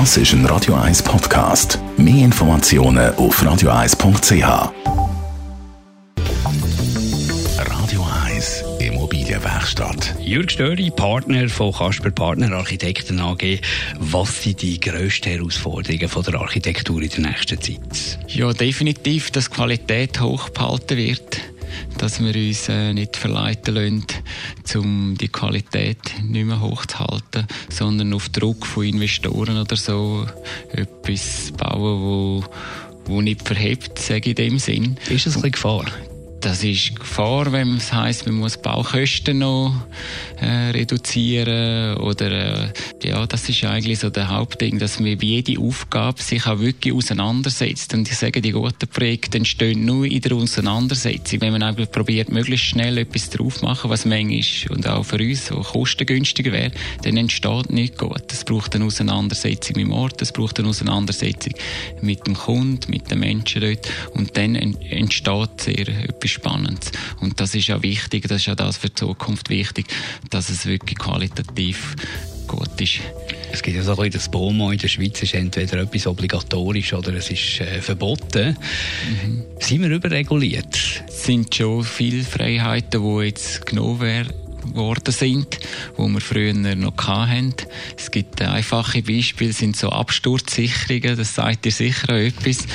Das ist ein Radio 1 Podcast. Mehr Informationen auf radio1.ch. Radio 1 Immobilienwerkstatt. Jürg Störi, Partner von Kasper Partner Architekten AG. Was sind die grössten Herausforderungen von der Architektur in der nächsten Zeit? Ja, definitiv, dass die Qualität hochgehalten wird dass wir uns äh, nicht verleiten lassen, um die Qualität nicht mehr hochzuhalten, sondern auf Druck von Investoren oder so etwas bauen, wo, wo nicht verhebt, sage ich in dem Sinn. Ist das eine Gefahr? Das ist Gefahr, wenn es heisst, man muss Baukosten noch äh, reduzieren oder äh, ja, das ist eigentlich so der Hauptding, dass man jede Aufgabe sich auch wirklich auseinandersetzt und ich sage, die guten Projekte entstehen nur in der Auseinandersetzung, wenn man einfach probiert, möglichst schnell etwas drauf machen, was manchmal und auch für uns so kostengünstiger wäre, dann entsteht nicht gut. Es braucht eine Auseinandersetzung mit dem Ort, es braucht eine Auseinandersetzung mit dem Kunden, mit den Menschen dort und dann entsteht sehr etwas Spannendes. Und das ist ja wichtig, das ist ja das für die Zukunft wichtig, dass es wirklich qualitativ gut ist. Es gibt ja so ein bisschen das Bomo in der Schweiz ist entweder etwas obligatorisch oder es ist äh, verboten. Mhm. Sind wir überreguliert? Es sind schon viele Freiheiten, die jetzt genommen werden geworden sind, wo wir früher noch hatten. Es gibt einfache Beispiele, sind so Absturzsicherungen, das sagt dir sicher auch etwas.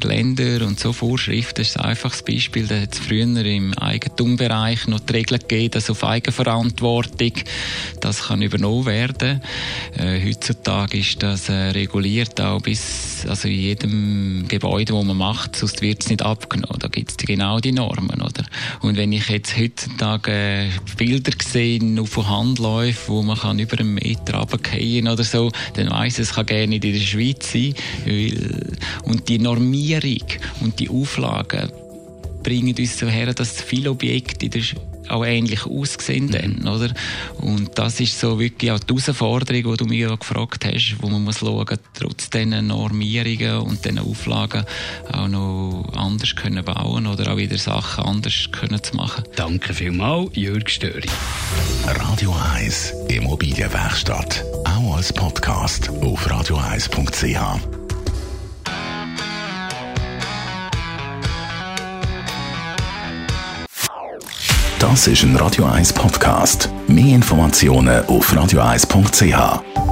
Geländer und so Vorschriften, das ist ein einfaches Beispiel. Da hat es früher im Eigentumbereich noch die Regeln gegeben, dass auf Eigenverantwortung das kann übernommen werden. Äh, heutzutage ist das äh, reguliert auch bis, also in jedem Gebäude, wo man macht, sonst wird es nicht abgenommen. Da gibt es genau die Normen, oder? Und wenn ich jetzt heutzutage äh, Bilder gesehen auf Handläufen, wo man kann über einen Meter runterfallen oder so, dann weiss es kann gerne nicht in der Schweiz sein. Weil, und die Normierung und die Auflagen bringen uns so her, dass viele Objekte in der auch ähnlich aussehen dann, mhm. oder? Und das ist so wirklich auch die Herausforderung, die du mich ja gefragt hast, wo man muss schauen, trotz diesen Normierungen und diesen Auflagen auch noch anders können bauen oder auch wieder Sachen anders können zu machen. Danke vielmals, Jürg Störi. Radio 1 Immobilienwerkstatt, auch als Podcast auf radio1.ch. Das ist ein Radio 1 Podcast. Mehr Informationen auf radio1.ch.